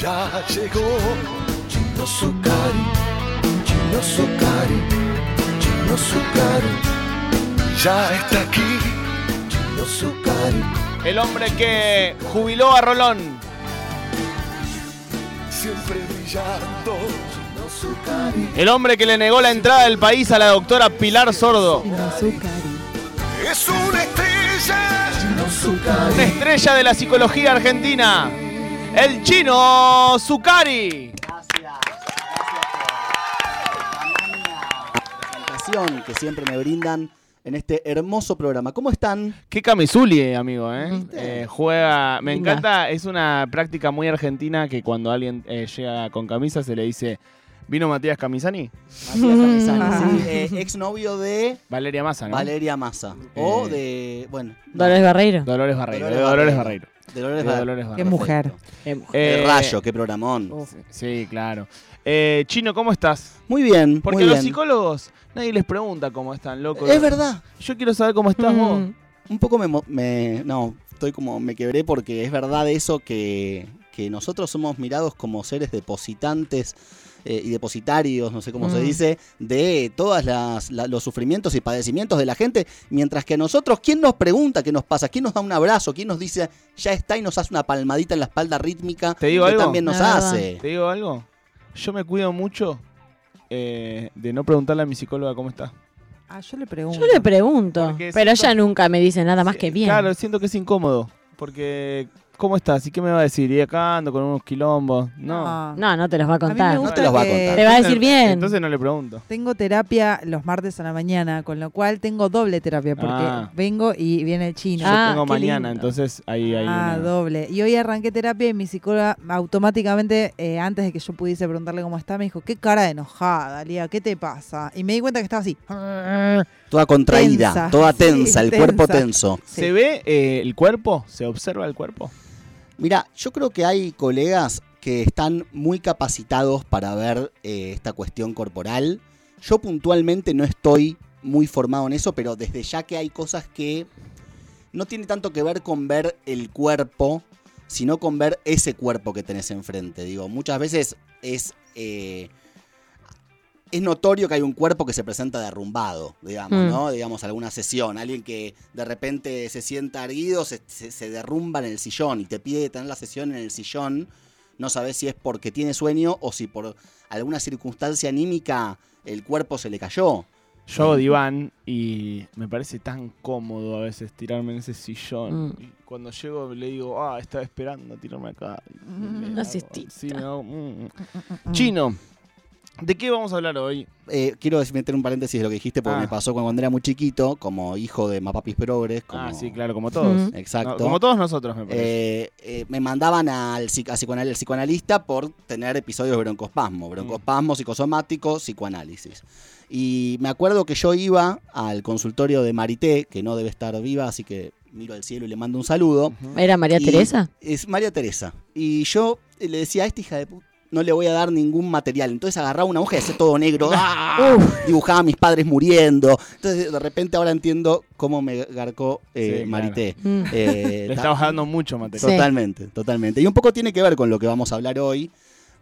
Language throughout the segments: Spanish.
Ya llegó Chino Zucari, Chino Zucari, Chino Zucari. Ya está aquí Chino Zucari. El hombre que jubiló a Rolón. Siempre brillando Chino Zucari. El hombre que le negó la entrada del país a la doctora Pilar Sordo. Es una estrella Chino Zucari. Una estrella de la psicología argentina. El chino Zucari. presentación que siempre me brindan en este hermoso programa. ¿Cómo están? Qué camisuli, amigo, ¿eh? Eh, Juega. Me Linda. encanta, es una práctica muy argentina que cuando alguien eh, llega con camisa se le dice. ¿Vino Matías Camisani? Matías Camisani, sí, eh, exnovio de Valeria Massa, ¿no? Valeria Massa. O Eh, de. Bueno. Dolores Barreiro. Dolores Barreiro. Dolores de Dolores Barreiro. De Dolores De Bar- Dolores Qué mujer. Qué mujer. De Eh, Rayo, qué programón. Sí, claro. Eh, Chino, ¿cómo estás? Muy bien, Porque muy los bien. psicólogos, nadie les pregunta cómo están, loco. Es verdad. Yo quiero saber cómo estás vos. Mm. Un poco me, me- No, estoy como. Me quebré porque es verdad eso que, que nosotros somos mirados como seres depositantes eh, y depositarios, no sé cómo se Mm. dice, de todos los sufrimientos y padecimientos de la gente, mientras que a nosotros, ¿quién nos pregunta qué nos pasa? ¿Quién nos da un abrazo? ¿Quién nos dice ya está y nos hace una palmadita en la espalda rítmica? ¿Te digo que algo? también nos hace. ¿Te digo algo? Yo me cuido mucho eh, de no preguntarle a mi psicóloga cómo está. Ah, yo le pregunto. Yo le pregunto, Porque pero siento- ella nunca me dice nada más que bien. Claro, siento que es incómodo. Porque, ¿cómo estás? ¿Y qué me va a decir? Y acá ando con unos quilombos. No. No, no te los va a A mí me contar. gusta te los va a que contar. Te va a decir bien. Entonces no le pregunto. Tengo terapia los martes a la mañana, con lo cual tengo doble terapia, porque Ah. vengo y viene el chino. Yo Ah, tengo qué mañana, lindo. entonces ahí hay Ah, una- doble. Y hoy arranqué terapia y mi psicóloga automáticamente, eh, antes de que yo pudiese preguntarle cómo está, me dijo, qué cara de enojada, Lía, ¿qué te pasa? Y me di cuenta que estaba así. Toda contraída, Tensa. toda Sí, tensa, el cuerpo tensa. tenso. ¿Se ve eh, el cuerpo? ¿Se observa el cuerpo? Mira, yo creo que hay colegas que están muy capacitados para ver eh, esta cuestión corporal. Yo puntualmente no estoy muy formado en eso, pero desde ya que hay cosas que no tiene tanto que ver con ver el cuerpo, sino con ver ese cuerpo que tenés enfrente. Digo, muchas veces es, eh, es notorio que hay un cuerpo que se presenta derrumbado, digamos, Mm. ¿no? Digamos, alguna sesión, alguien que de repente se sienta erguido, se, se- se derrumba en el sillón y te pide tener la sesión en el sillón. No sabes si es porque tiene sueño o si por alguna circunstancia anímica el cuerpo se le cayó. Yo hago diván y me parece tan cómodo a veces tirarme en ese sillón. Mm. Y cuando llego le digo, ah, estaba esperando tirarme acá. Siestita. sí, me hago, mm. Chino, ¿de qué vamos a hablar hoy? Eh, quiero meter un paréntesis de lo que dijiste porque Ah. me pasó cuando era muy chiquito, como hijo de Mapapis Progres. Como, Ah, sí, claro, como todos. Mm. Exacto. No, como todos nosotros, me parece. Eh, eh, me mandaban al, psicoanal- al psicoanalista por tener episodios de broncospasmo. Broncospasmo, psicosomático, psicoanálisis. Y me acuerdo que yo iba al consultorio de Marité, que no debe estar viva, así que miro al cielo y le mando un saludo. ¿Era María Y- Teresa? Es María Teresa. Y yo le decía a esta hija de puta, no le voy a dar ningún material. Entonces agarraba una hoja y hacía todo negro. ¡Ah! Dibujaba a mis padres muriendo. Entonces de repente ahora entiendo cómo me garcó eh, Sí, Marité. Mm. Eh, Le ta- estabas dando mucho material. Sí. Totalmente, totalmente. Y un poco tiene que ver con lo que vamos a hablar hoy,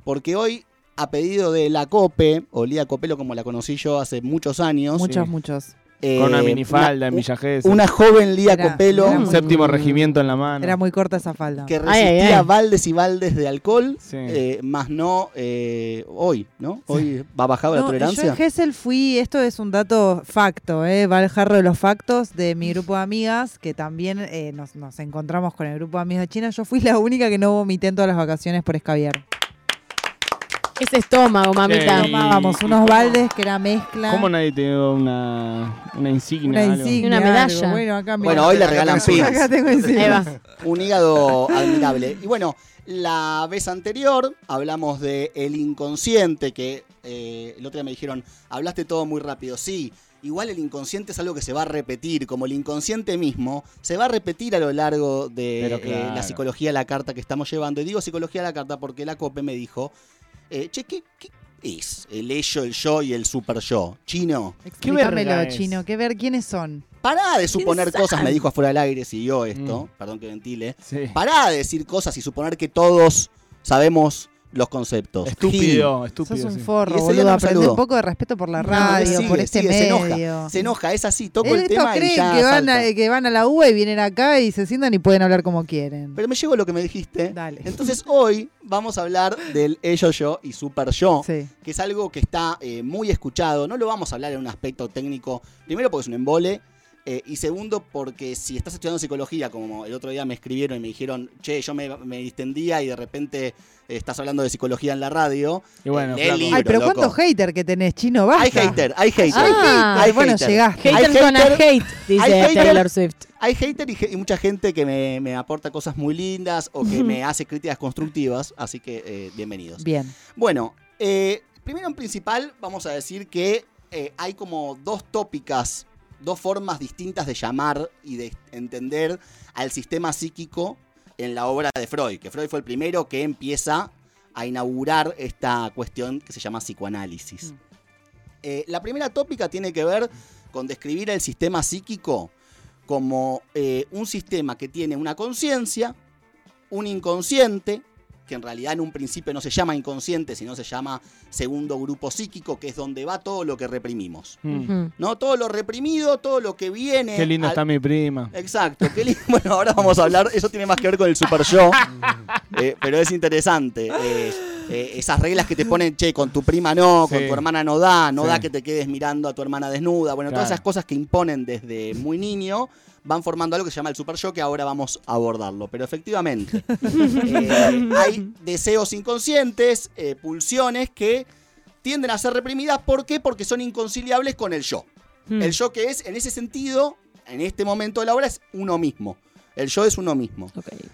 porque hoy, a pedido de la COPE, o Lía Copelo como la conocí yo hace muchos años, Muchos, Sí. muchos. Eh, Con una minifalda en Villa Gesell. una joven Lía Era- Copelo era Un muy- séptimo regimiento en la mano. Era muy corta esa falda. que Ay, ay, resistía ay. baldes y baldes de alcohol, Sí. eh, más no eh, hoy, ¿no? Hoy va bajado la No, yo tolerancia. en Gessel fui, esto es un dato facto, ¿eh? va el jarro de los factos de mi grupo de amigas, que también eh, nos, nos encontramos con el grupo de amigas de China. Yo fui la única que no vomité en todas las vacaciones por escabiar. Ese estómago, mamita. Eh, Tomábamos y- unos baldes que era mezcla. ¿Cómo nadie te dio una, una insignia? Una algo? insignia. Una medalla. algo. Bueno, acá mirá. Bueno, hoy le Acá regalan pins. Acá tengo encima. Ahí va. Un hígado admirable. Y bueno, la vez anterior hablamos de el inconsciente, que eh, el otro día me dijeron, hablaste todo muy rápido. Sí, igual el inconsciente es algo que se va a repetir, como el inconsciente mismo, se va a repetir a lo largo de Pero eh, claro. la psicología a la carta que estamos llevando. Y digo psicología a la carta porque la COPE me dijo, eh, che, ¿qué, qué es el ello, el yo y el super yo? Chino. Explícamelo, verga es? chino. ¿Qué ver quiénes son? Pará de suponer cosas, me dijo afuera del aire, siguió esto, Mm. perdón que ventile. Sí. Pará de decir cosas y suponer que todos sabemos los conceptos. Gil. Estúpido, estúpido. Sos un sí. forro, boludo. no Aprende un poco de respeto por la No, radio, sigue, por este sigue, se enoja, medio. Se enoja, es así, toco el tema y creen ya que van, a, que van a la UBA y vienen acá y se sientan y pueden hablar como quieren. Pero me llegó lo que me dijiste. Dale. Entonces hoy vamos a hablar del ello yo y super yo, Sí. que es algo que está eh, muy escuchado. No lo vamos a hablar en un aspecto técnico, primero porque es un embole, eh, y segundo porque si estás estudiando psicología, como el otro día me escribieron y me dijeron, che, yo me, me distendía y de repente eh, estás hablando de psicología en la radio. Y bueno, eh, libro, Ay, pero loco. ¿cuántos hater que tenés, chino? Basta. Hay hater, hay hater. Ah, hay bueno, hater. llegaste. Hay Haters gonna hater- hate, dice hay hater- Taylor Swift. Hay hater y, mucha gente que me, me aporta cosas muy lindas o que me hace críticas constructivas, así que eh, bienvenidos. Bien. Bueno, eh, primero en principal vamos a decir que eh, hay como dos tópicas, dos formas distintas de llamar y de entender al sistema psíquico en la obra de Freud, que Freud fue el primero que empieza a inaugurar esta cuestión que se llama psicoanálisis. Mm. Eh, la primera tópica tiene que ver con describir el sistema psíquico como eh, un sistema que tiene una conciencia, un inconsciente, que en realidad en un principio no se llama inconsciente, sino se llama segundo grupo psíquico, que es donde va todo lo que reprimimos. Mm. ¿No? Todo lo reprimido, todo lo que viene. Qué linda al- está mi prima. Exacto, qué lindo. Bueno, ahora vamos a hablar, eso tiene más que ver con el super yo, eh, pero es interesante. eh, eh, esas reglas que te ponen, che, con tu prima no, con tu hermana no da, no Sí. da que te quedes mirando a tu hermana desnuda. Bueno, todas esas cosas que imponen desde muy niño van formando algo que se llama el super yo, que ahora vamos a abordarlo. Pero efectivamente, eh, hay deseos inconscientes, eh, pulsiones que tienden a ser reprimidas. ¿Por qué? Porque son inconciliables con el yo. Mm. El yo que es, en ese sentido, en este momento de la obra, es uno mismo. El yo es uno mismo.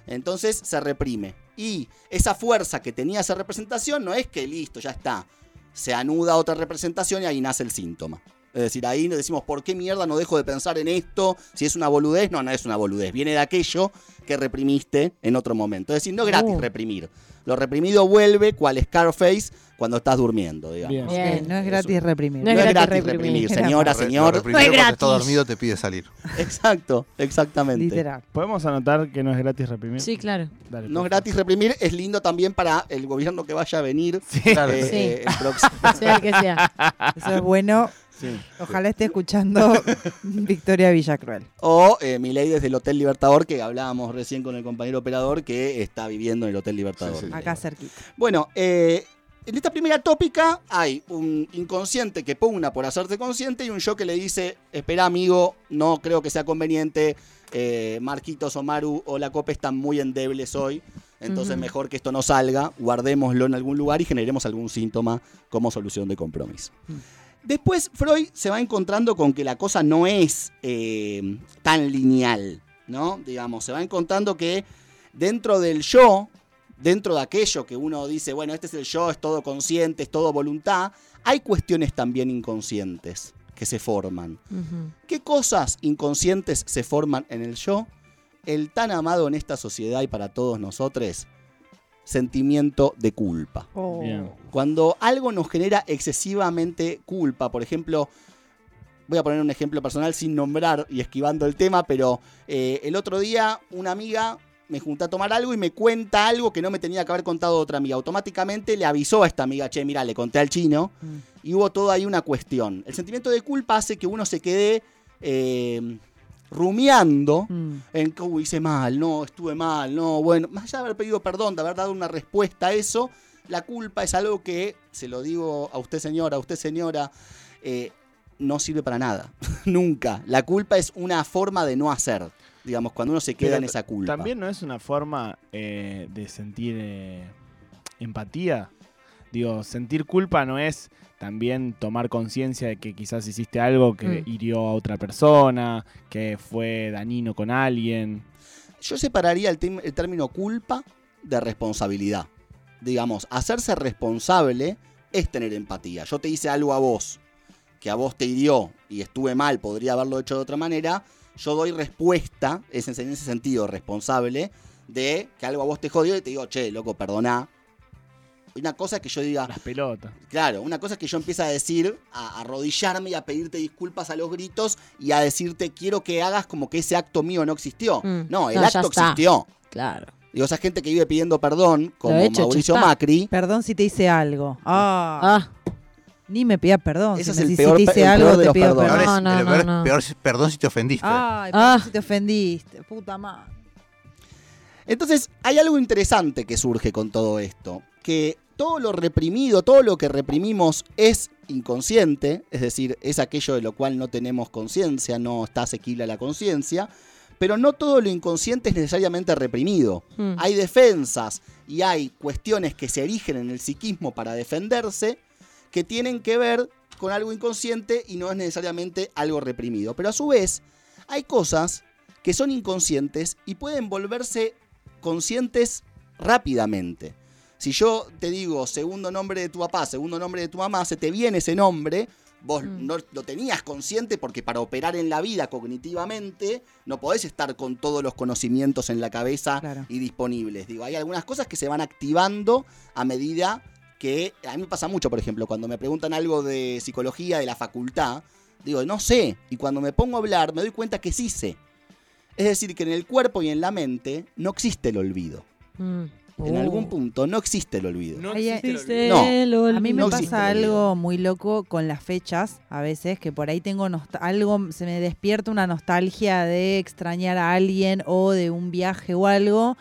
Entonces se reprime. Y esa fuerza que tenía esa representación no es que listo, ya está. Se anuda otra representación y ahí nace el síntoma. Es decir, ahí nos decimos, ¿por qué mierda no dejo de pensar en esto? Si es una boludez, no, no es una boludez. Viene de aquello que reprimiste en otro momento. Es decir, no es gratis Uh. reprimir. Lo reprimido vuelve cual Scarface cuando estás durmiendo, digamos. Bien. No es gratis reprimir. No No es gratis gratis reprimir. reprimir, señora, re- señor. No es gratis. dormido te pide salir. Exacto, exactamente. Literal. ¿Podemos anotar que no es gratis reprimir? Sí, claro. Dale, No es gratis reprimir, es lindo también para el gobierno que vaya a venir. Claro. eh, Sí. el próximo. Sea el que sea. Eso es bueno. Sí. Ojalá esté escuchando Victoria Villacruel. O eh, mi ley desde el Hotel Libertador, que hablábamos recién con el compañero operador que está viviendo en el Hotel Libertador. Sí, sí. Acá cerquita. Bueno, eh, en esta primera tópica hay un inconsciente que pugna por hacerte consciente y un yo que le dice, espera amigo, no creo que sea conveniente, eh, Marquitos o Maru o la Copa están muy endebles hoy, entonces mejor que esto no salga, guardémoslo en algún lugar y generemos algún síntoma como solución de compromiso. Después Freud se va encontrando con que la cosa no es eh, tan lineal, ¿no? Digamos, se va encontrando que dentro del yo, dentro de aquello que uno dice, bueno, este es el yo, es todo consciente, es todo voluntad, hay cuestiones también inconscientes que se forman. ¿Qué cosas inconscientes se forman en el yo? El tan amado en esta sociedad y para todos nosotros, sentimiento de culpa. Oh. Cuando algo nos genera excesivamente culpa, por ejemplo, voy a poner un ejemplo personal sin nombrar y esquivando el tema, pero eh, el otro día una amiga me junté a tomar algo y me cuenta algo que no me tenía que haber contado otra amiga. Automáticamente le avisó a esta amiga, che, mira, le conté al chino Mm. y hubo toda ahí una cuestión. El sentimiento de culpa hace que uno se quede eh, rumiando Mm. en que "Uy, hice mal, no, estuve mal, no, bueno, más allá de haber pedido perdón, de haber dado una respuesta a eso, la culpa es algo que, se lo digo a usted señora, a usted señora, eh, no sirve para nada, nunca. La culpa es una forma de no hacer, digamos, cuando uno se queda Pero en esa culpa. También no es una forma eh, de sentir eh, empatía. Digo, sentir culpa no es también tomar conciencia de que quizás hiciste algo que Mm. hirió a otra persona, que fue dañino con alguien. Yo separaría el, el término culpa de responsabilidad. Digamos, hacerse responsable es tener empatía. Yo te hice algo a vos que a vos te hirió y estuve mal, podría haberlo hecho de otra manera. Yo doy respuesta, es en en ese sentido responsable, de que algo a vos te jodió y te digo, che, loco, perdoná. Una cosa es que yo diga, Las pelotas. Claro, una cosa es que yo empiece a decir, a arrodillarme y a pedirte disculpas a los gritos y a decirte quiero que hagas como que ese acto mío no existió. Mm. No, el No, acto existió. Claro. Digo, esa gente que vive pidiendo perdón, como hecho, Mauricio. Macri, Perdón si te hice algo. Ah, Ah, ni me pidas perdón. Ese si es el si peor te pe- hice el algo, peor de te los pido perdones. perdón. Peor, es- no, el no, peor- no. peor es- perdón si te ofendiste. Ay, Ah. perdón si te ofendiste. Puta madre. Entonces, hay algo interesante que surge con todo esto, que todo lo reprimido, todo lo que reprimimos es inconsciente, es decir, es aquello de lo cual no tenemos conciencia, no está asequible a la conciencia, pero no todo lo inconsciente es necesariamente reprimido. Mm. Hay defensas y hay cuestiones que se erigen en el psiquismo para defenderse que tienen que ver con algo inconsciente y no es necesariamente algo reprimido. Pero a su vez, hay cosas que son inconscientes y pueden volverse conscientes rápidamente. Si yo te digo segundo nombre de tu papá, segundo nombre de tu mamá, se te viene ese nombre, vos Mm. no lo tenías consciente porque para operar en la vida cognitivamente no podés estar con todos los conocimientos en la cabeza Claro. y disponibles. Digo, hay algunas cosas que se van activando a medida que a mí me pasa mucho, por ejemplo, cuando me preguntan algo de psicología de la facultad, digo, no sé, y cuando me pongo a hablar me doy cuenta que sí sé. Es decir, que en el cuerpo y en la mente no existe el olvido. mm. En Oh. algún punto no existe el olvido. No Ahí existe el olvido. A mí me No pasa algo muy loco con las fechas, a veces, que por ahí tengo algo, se me despierta una nostalgia de extrañar a alguien o de un viaje o algo,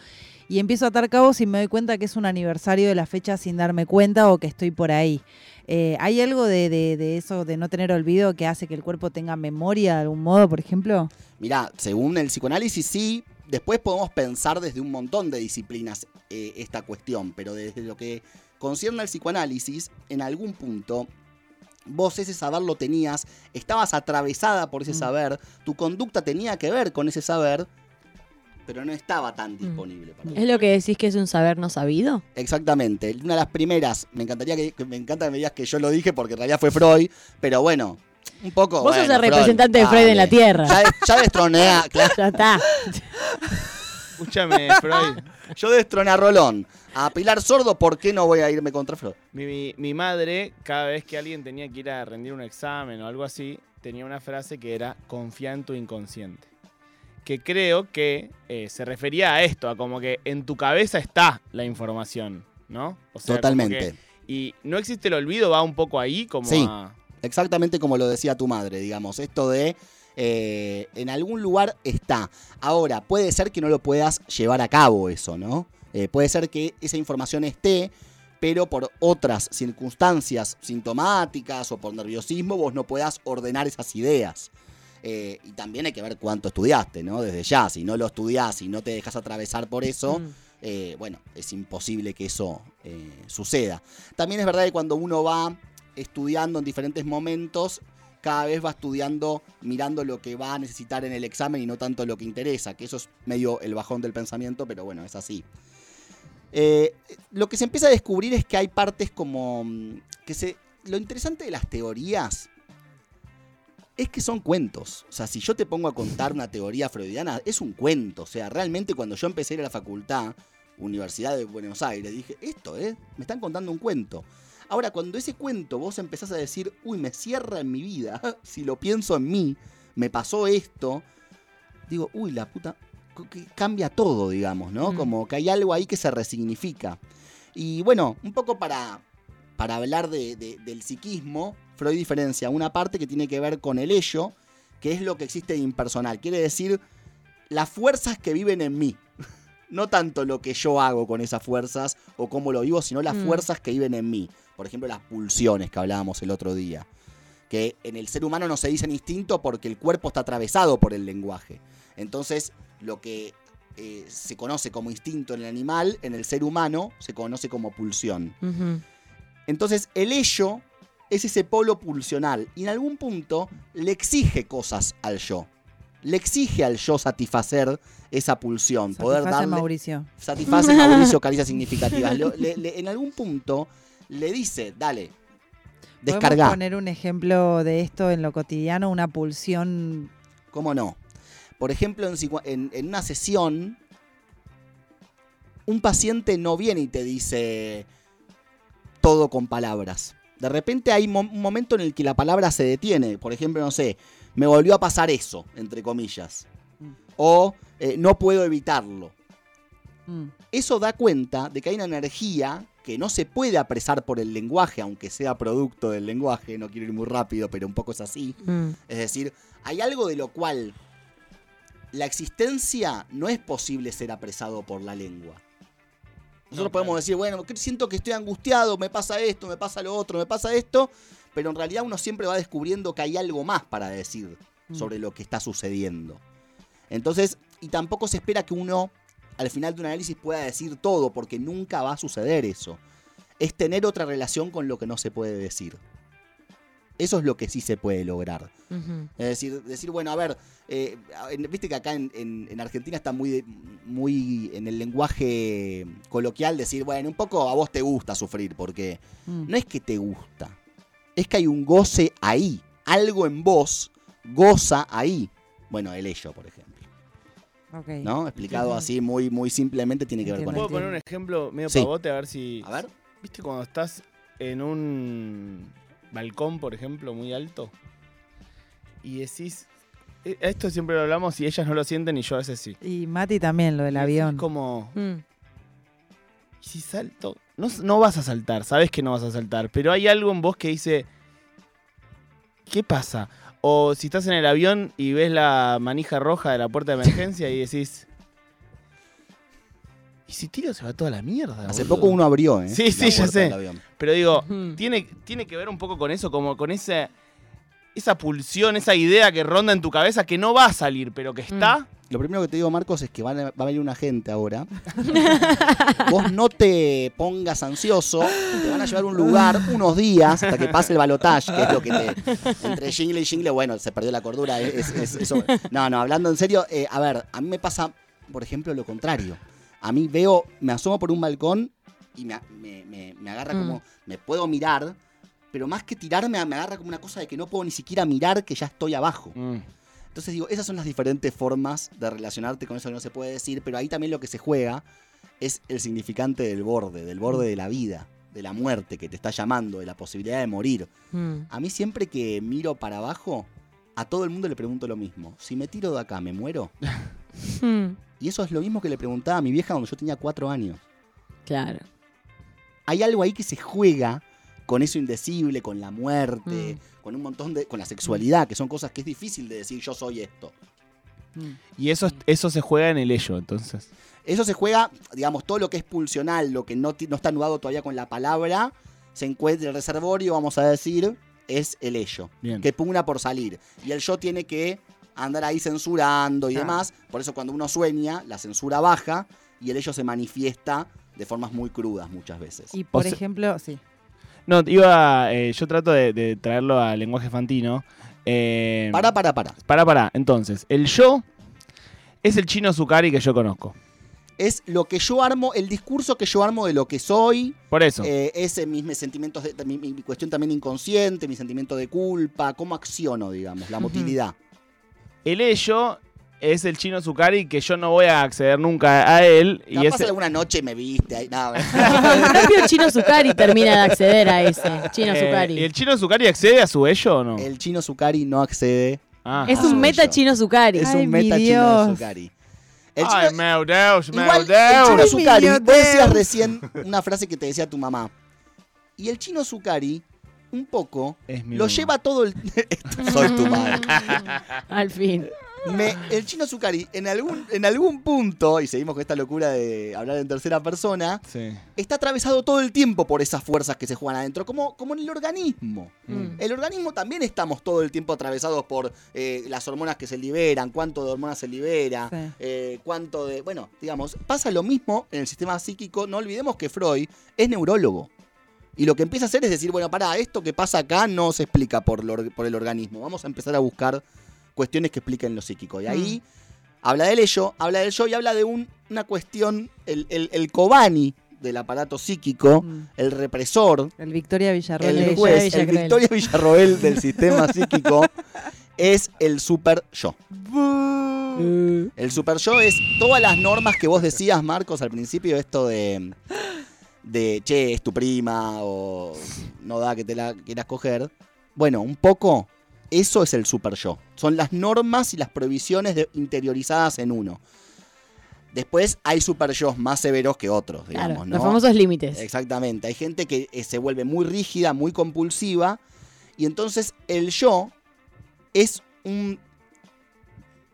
y empiezo a atar cabos y me doy cuenta que es un aniversario de la fecha sin darme cuenta o que estoy por ahí. Eh, ¿Hay algo de, de- de eso, de no tener olvido, que hace que el cuerpo tenga memoria de algún modo, por ejemplo? Mirá, según el psicoanálisis sí, después podemos pensar desde un montón de disciplinas eh, esta cuestión, pero desde lo que concierne al psicoanálisis, en algún punto vos ese saber lo tenías, estabas atravesada por ese Mm. saber, tu conducta tenía que ver con ese saber, pero no estaba tan disponible para. ¿Es lo que decís que es un saber no sabido? Exactamente. Una de las primeras, me encantaría que, que me encanta que me digas que yo lo dije porque en realidad fue Freud, pero bueno, un poco. Vos sos bueno, el representante de Freud en la. Tierra. Ya, ya destroné a, claro, Ya está. Escúchame, Freud. yo destroné a Rolón. A Pilar Sordo, ¿por qué no voy a irme contra Freud? Mi, mi- mi madre, cada vez que alguien tenía que ir a rendir un examen o algo así, tenía una frase que era confía en tu inconsciente. Que creo que eh, se refería a esto, a como que en tu cabeza está la información, ¿no? O sea, como Totalmente. que- y no existe el olvido, va un poco ahí, como Sí. a- Exactamente como lo decía tu madre, digamos. Esto de eh, en algún lugar está. Ahora, puede ser que no lo puedas llevar a cabo eso, ¿no? Eh, puede ser que esa información esté, pero por otras circunstancias sintomáticas o por nerviosismo vos no puedas ordenar esas ideas. Eh, y también hay que ver cuánto estudiaste, ¿no? Desde ya, si no lo estudiás y no te dejas atravesar por eso, Mm. bueno, es imposible que eso suceda. También es verdad que cuando uno va estudiando en diferentes momentos, cada vez va estudiando mirando lo que va a necesitar en el examen y no tanto lo que interesa, que eso es medio el bajón del pensamiento, pero bueno, es así. Eh, lo que se empieza a descubrir es que hay partes como mm, que se... Lo interesante de las teorías es que son cuentos. O sea, si yo te pongo a contar una teoría freudiana, es un cuento. O sea, realmente cuando yo empecé a ir a la facultad, Universidad de Buenos Aires, dije, esto, ¿eh? Me están contando un cuento. Ahora, cuando ese cuento vos empezás a decir, uy, me cierra en mi vida, si lo pienso en mí, me pasó esto, digo, uy, la puta, que cambia todo, digamos, ¿no? Mm. Como que hay algo ahí que se resignifica. Y bueno, un poco para, para hablar de- de- del psiquismo, Freud diferencia una parte que tiene que ver con el ello, que es lo que existe de impersonal. Quiere decir las fuerzas que viven en mí. No tanto lo que yo hago con esas fuerzas o cómo lo vivo, sino las Mm. fuerzas que viven en mí. Por ejemplo, las pulsiones que hablábamos el otro día. Que en el ser humano no se dicen instinto porque el cuerpo está atravesado por el lenguaje. Entonces, lo que eh, se conoce como instinto en el animal, en el ser humano se conoce como pulsión. Entonces, el ello es ese polo pulsional y en algún punto le exige cosas al yo. Le exige al yo satisfacer esa pulsión, poder Satisface darle Mauricio. satisface Mauricio caricias significativas. Le- le- en algún punto le dice, dale, ¿Podemos descarga. poner un ejemplo de esto en lo cotidiano? Una pulsión. ¿Cómo no? Por ejemplo, en, psico- en- en una sesión, un paciente no viene y te dice todo con palabras. De repente hay mo- un momento en el que la palabra se detiene. Por ejemplo, no sé, me volvió a pasar eso, entre comillas. O eh, no puedo evitarlo. Mm. Eso da cuenta de que hay una energía que no se puede apresar por el lenguaje, aunque sea producto del lenguaje, no quiero ir muy rápido, pero un poco es así. Mm. Es decir, hay algo de lo cual la existencia no es posible ser apresado por la lengua. Nosotros No, podemos claro. decir, bueno, siento que estoy angustiado, me pasa esto, me pasa lo otro, me pasa esto, pero en realidad uno siempre va descubriendo que hay algo más para decir Mm. sobre lo que está sucediendo. Entonces, y tampoco se espera que uno al final de un análisis pueda decir todo, porque nunca va a suceder eso. Es tener otra relación con lo que no se puede decir. Eso es lo que sí se puede lograr. Es decir, decir bueno, a ver, eh, viste que acá en, en- en Argentina está muy, muy en el lenguaje coloquial decir, bueno, un poco a vos te gusta sufrir, porque Mm. no es que te gusta, es que hay un goce ahí, algo en vos goza ahí. Bueno, el ello, por ejemplo, Ok. ¿no? Explicado así muy, muy simplemente tiene que ver con. ¿Puedo poner un ejemplo medio Sí. pavote a ver si. A ver, ¿Viste cuando estás en un balcón, por ejemplo, muy alto? Y decís. eh, Esto siempre lo hablamos y ellas no lo sienten y yo a veces sí. Y Mati también, lo del Y avión. como. Mm. ¿y si salto? No, no vas a saltar, sabes que no vas a saltar, pero hay algo en vos que dice. ¿Qué pasa? O si estás en el avión y ves la manija roja de la puerta de emergencia y decís. ¿Y si tiro se va toda la mierda? hace boludo?" poco uno abrió, ¿eh? Sí, sí, ya sé. Pero digo, tiene, tiene que ver un poco con eso, como con esa, esa pulsión, esa idea que ronda en tu cabeza que no va a salir, pero que está. Lo primero que te digo, Marcos, es que a- va a venir una gente ahora. Vos no te pongas ansioso. Te van a llevar a un lugar unos días hasta que pase el balotaje, que es lo que te. Entre jingle y jingle, bueno, se perdió la cordura. es- es- eso. No, no, hablando en serio, eh, a ver, a mí me pasa, por ejemplo, lo contrario. A mí veo, me asomo por un balcón y me, me- me- me agarra Mm. como. Me puedo mirar, pero más que tirarme, me agarra como una cosa de que no puedo ni siquiera mirar que ya estoy abajo. Mm. Entonces digo, esas son las diferentes formas de relacionarte con eso que no se puede decir, pero ahí también lo que se juega es el significante del borde, del borde de la vida, de la muerte que te está llamando, de la posibilidad de morir. Mm. A mí siempre que miro para abajo, a todo el mundo le pregunto lo mismo. Si me tiro de acá, ¿me muero? Mm. Y eso es lo mismo que le preguntaba a mi vieja cuando yo tenía cuatro años. Claro. Hay algo ahí que se juega con eso indecible, con la muerte, Mm. con un montón de... con la sexualidad, que son cosas que es difícil de decir yo soy esto. Mm. Y eso, es- eso se juega en el ello, entonces. Eso se juega, digamos, todo lo que es pulsional, lo que no, no está anudado todavía con la palabra, se encuentra el reservorio, vamos a decir, es el ello, Bien. que pugna por salir. Y el yo tiene que andar ahí censurando y demás. Por eso cuando uno sueña, la censura baja y el ello se manifiesta de formas muy crudas muchas veces. Y por sea- ejemplo, sí. No, iba. eh, yo trato de, de traerlo al lenguaje fantino. Eh, Para, para, para. Para, para. Entonces, el yo es el chino Zucari que yo conozco. Es lo que yo armo, el discurso que yo armo de lo que soy, Por eso. eh, es mis, mis sentimientos, de, mi, mi cuestión también inconsciente, mi sentimiento de culpa, cómo acciono, digamos, la motilidad. El ello es el chino Zucari que yo no voy a acceder nunca a él. Y ese- alguna noche me viste ahí. No, El propio Chino Zucari termina de acceder a ese. Chino eh, Zucari. ¿Y el chino Zucari accede a su ello o no? el chino Zucari no accede. Ah. es un meta. Chino Zucari. Es Ay, un meta chino. Zucari. El Ay, chino, meu Deus, meu igual, el Deus. chino Ay, Zucari, vos decías recién una frase que te decía tu mamá. Y el chino Zucari, un poco, Es mi lo mamá. lleva todo el... Soy tu madre. Al fin. Me- el chino Zucari, en algún, en algún punto, y seguimos con esta locura de hablar en tercera persona, Sí. está atravesado todo el tiempo por esas fuerzas que se juegan adentro, como, como en el organismo. Mm. El organismo también estamos todo el tiempo atravesados por eh, las hormonas que se liberan, cuánto de hormonas se libera, Sí. eh, cuánto de... Bueno, digamos, pasa lo mismo en el sistema psíquico. No olvidemos que Freud es neurólogo. Y lo que empieza a hacer es decir, bueno, para esto que pasa acá no se explica por, lo por el organismo. Vamos a empezar a buscar cuestiones que expliquen lo psíquico. Y ahí habla del ello, habla del yo y habla de un- una cuestión, el, el, el Kobani del aparato psíquico, Mm. el represor, El Victoria Villarroel. el Villa- el. Victoria Villarroel del sistema psíquico es el super yo. El super yo es todas las normas que vos decías, Marcos, al principio, esto de, de che, es tu prima o no da que te la quieras coger. Bueno, un poco eso es el super yo. Son las normas y las prohibiciones de- interiorizadas en uno. Después hay super yo's más severos que otros, digamos, Claro, ¿no? los famosos límites. Exactamente. Hay gente que eh, se vuelve muy rígida, muy compulsiva. Y entonces el yo es un.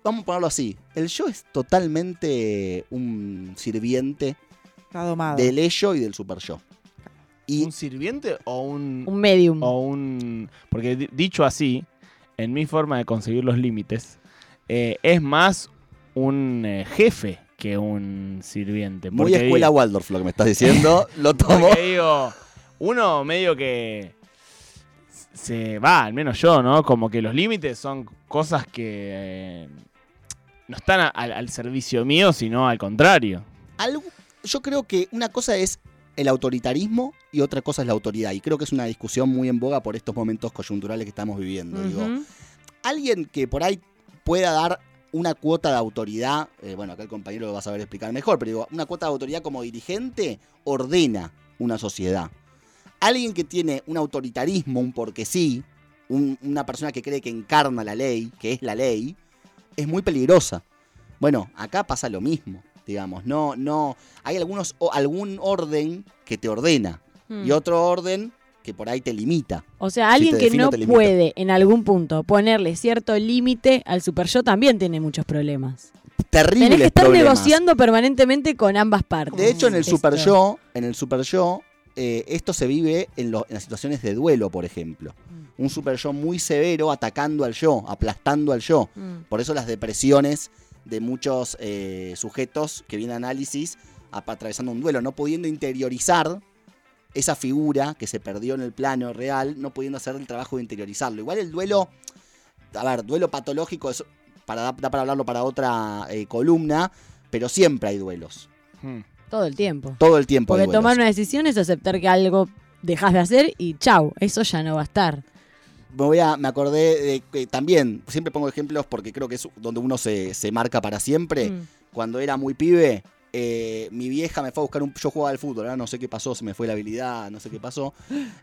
Vamos a ponerlo así. El yo es totalmente un sirviente Está domado. del ello y del super yo. Y ¿Un sirviente o un, Un medium. o un. Porque di- dicho así, en mi forma de conseguir los límites, eh, es más un eh, jefe que un sirviente. muy escuela digo- Waldorf lo que me estás diciendo. lo tomo. Porque digo, uno medio que se va, al menos yo, ¿no? Como que los límites son cosas que eh, no están a- al servicio mío, sino al contrario. Algo- yo creo que una cosa es el autoritarismo y otra cosa es la autoridad. Y creo que es una discusión muy en boga por estos momentos coyunturales que estamos viviendo. Digo, alguien que por ahí pueda dar una cuota de autoridad, eh, bueno, acá el compañero lo va a saber explicar mejor, pero digo, una cuota de autoridad como dirigente ordena una sociedad. Alguien que tiene un autoritarismo, un porque sí, un- una persona que cree que encarna la ley, que es la ley, es muy peligrosa. Bueno, acá pasa lo mismo, digamos, no, no, hay algunos, o- algún orden que te ordena y otro orden que por ahí te limita. O sea, alguien que no puede en algún punto ponerle cierto límite al super yo también tiene muchos problemas. Terribles Tenés que estar problemas. negociando permanentemente con ambas partes. De hecho, en el. Super Yo, en el Super Yo, eh, esto se vive en, lo- en las situaciones de duelo, por ejemplo. Un Super Yo muy severo atacando al yo, aplastando al yo. Mm. Por eso las depresiones de muchos eh, sujetos que vienen a análisis atravesando un duelo, no pudiendo interiorizar esa figura que se perdió en el plano real, no pudiendo hacer el trabajo de interiorizarlo. Igual el duelo, a ver, duelo patológico es para, da, para hablarlo para otra eh, columna, pero siempre hay duelos. Hmm. Todo el tiempo. Todo el tiempo. hay Porque duelos. tomar una decisión es aceptar que algo dejas de hacer y chau, eso ya no va a estar. Me voy a, me acordé de que también, siempre pongo ejemplos porque creo que es donde uno se, se marca para siempre. Mm. Cuando era muy pibe, eh, mi vieja me fue a buscar un. Yo jugaba al fútbol, ahora no sé qué pasó, se me fue la habilidad, no sé qué pasó.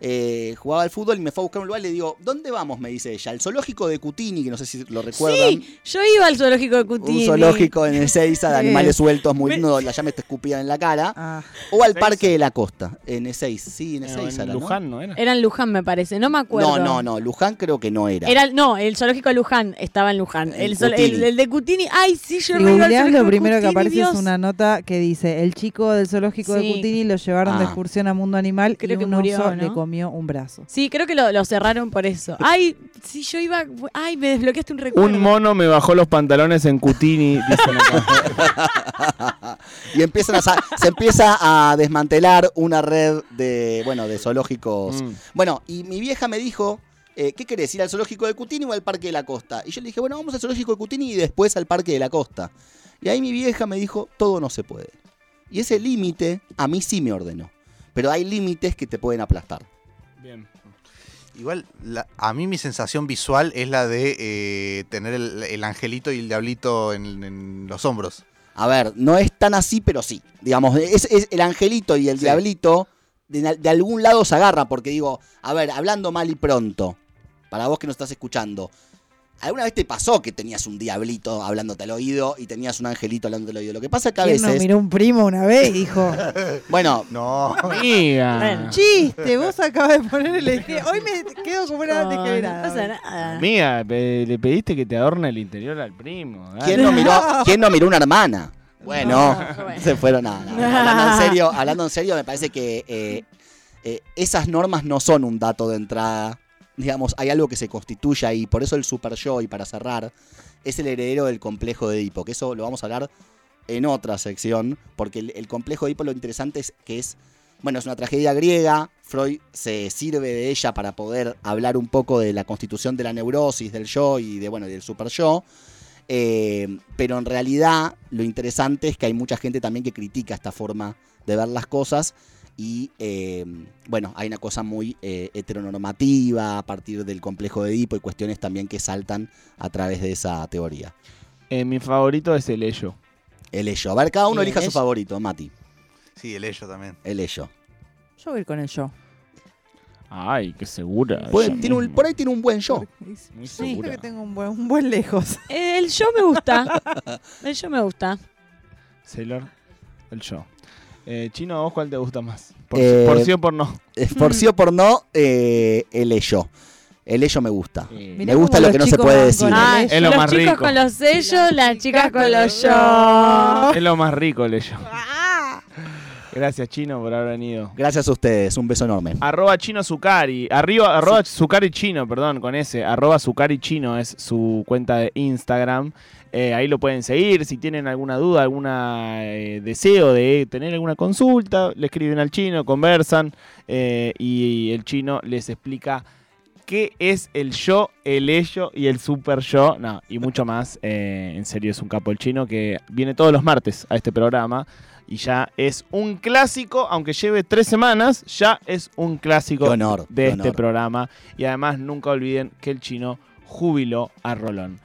Eh, jugaba al fútbol y me fue a buscar un lugar y le digo, ¿dónde vamos? Me dice ella. El zoológico de Cutini, que no sé si lo recuerdan. Yo iba al zoológico de Cutini. Un zoológico en Ezeiza de Sí. animales sueltos muy Me- lindo, donde la llama te escupían en la cara. Ah, O al Ezeiza. Parque de la Costa, en Ezeiza. Sí, en Ezeiza. en era, ¿no? Luján, ¿no era? Era en Luján, me parece. No me acuerdo. No, no, no. Luján creo que no era. Era, no, el zoológico de Luján estaba en Luján. En El, el- el de Cutini. Ay, sí, yo re iba al lo primero que aparece Dios. es una nota que dice: El chico del zoológico de. Cutini lo llevaron de Ah. excursión a Mundo Animal Creo y que un murió, oso ¿no? le comió un brazo. Sí, creo que lo, lo cerraron por eso. Ay, sí, yo iba. Ay, me desbloqueaste un recuerdo. Un mono me bajó los pantalones en Cutini, dicen acá. y empiezan a se empieza a desmantelar una red de, bueno, de zoológicos. Mm. Bueno, y mi vieja me dijo, eh, ¿qué querés? ¿Ir al zoológico de Cutini o al Parque de la Costa? Y yo le dije, bueno, vamos al zoológico de Cutini y después al Parque de la Costa. Y ahí mi vieja me dijo, todo no se puede. Y ese límite a mí sí me ordenó. Pero hay límites que te pueden aplastar. Bien. Igual, la- a mí mi sensación visual es la de eh, tener el, el angelito y el diablito en, en los hombros. A ver, no es tan así, pero sí. Digamos, es, es el angelito y el Sí. diablito de, de algún lado se agarra, porque digo, a ver, hablando mal y pronto, para vos que nos estás escuchando, ¿alguna vez te pasó que tenías un diablito hablándote al oído y tenías un angelito hablándote al oído? Lo que pasa es que a ¿Quién no veces, miró un primo una vez y dijo: bueno, No. Amiga. Bueno, Chiste, vos acabas de poner el ejemplo. Hoy me quedo como una no, no desquebrada. pasa nada. Amiga, le pediste que te adorne el interior al primo. dale. ¿quién no miró, quién no miró una hermana? Bueno, No, bueno. se fueron nada. Hablando en serio, hablando en serio, me parece que eh, eh, esas normas no son un dato de entrada. Digamos, hay algo que se constituye ahí. Por eso el super yo, y para cerrar, es el heredero del complejo de Edipo. Que eso lo vamos a hablar en otra sección. Porque el, complejo de Edipo lo interesante es que es. Bueno, es una tragedia griega. Freud se sirve de ella para poder hablar un poco de la constitución de la neurosis, del yo y de, bueno, del super yo. Eh, pero en realidad lo interesante es que hay mucha gente también que critica esta forma de ver las cosas y eh, bueno, hay una cosa muy eh, heteronormativa a partir del complejo de Edipo y cuestiones también que saltan a través de esa teoría. Eh, mi favorito es el ello. El ello. A ver, cada uno elija su favorito, Mati. Sí, el ello también. El ello. Yo voy a ir con el yo. Ay, qué segura. Puede- tiene un- por ahí tiene un buen yo. Muy Siento segura. que tengo un buen, un buen lejos. El yo me gusta. El yo me gusta. Sailor, el yo. Eh, Chino, ¿a vos cuál te gusta más? Por, Eh, por sí o por no. Eh, Por sí o por no, eh, el ello. El ello me gusta. Me gusta lo que no se puede decir. Ah, Es lo los más chicos rico. con los sellos, las chicas con los yo. Es lo más rico, el yo. Gracias, Chino, por haber venido. Gracias a ustedes, un beso enorme. Arroba chino Zucari. Arriba, arroba Zucari chino, perdón, con ese. Arroba Zucari chino es su cuenta de Instagram. Eh, ahí lo pueden seguir. Si tienen alguna duda, algún deseo de tener alguna consulta, le escriben al chino, conversan eh, y el chino les explica qué es el yo, el ello y el super yo. No, y mucho más. Eh, en serio, es un capo el chino que viene todos los martes a este programa. Y ya es un clásico, aunque lleve tres semanas, ya es un clásico honor, de este honor. programa. Y además nunca olviden que el chino jubiló a Rolón.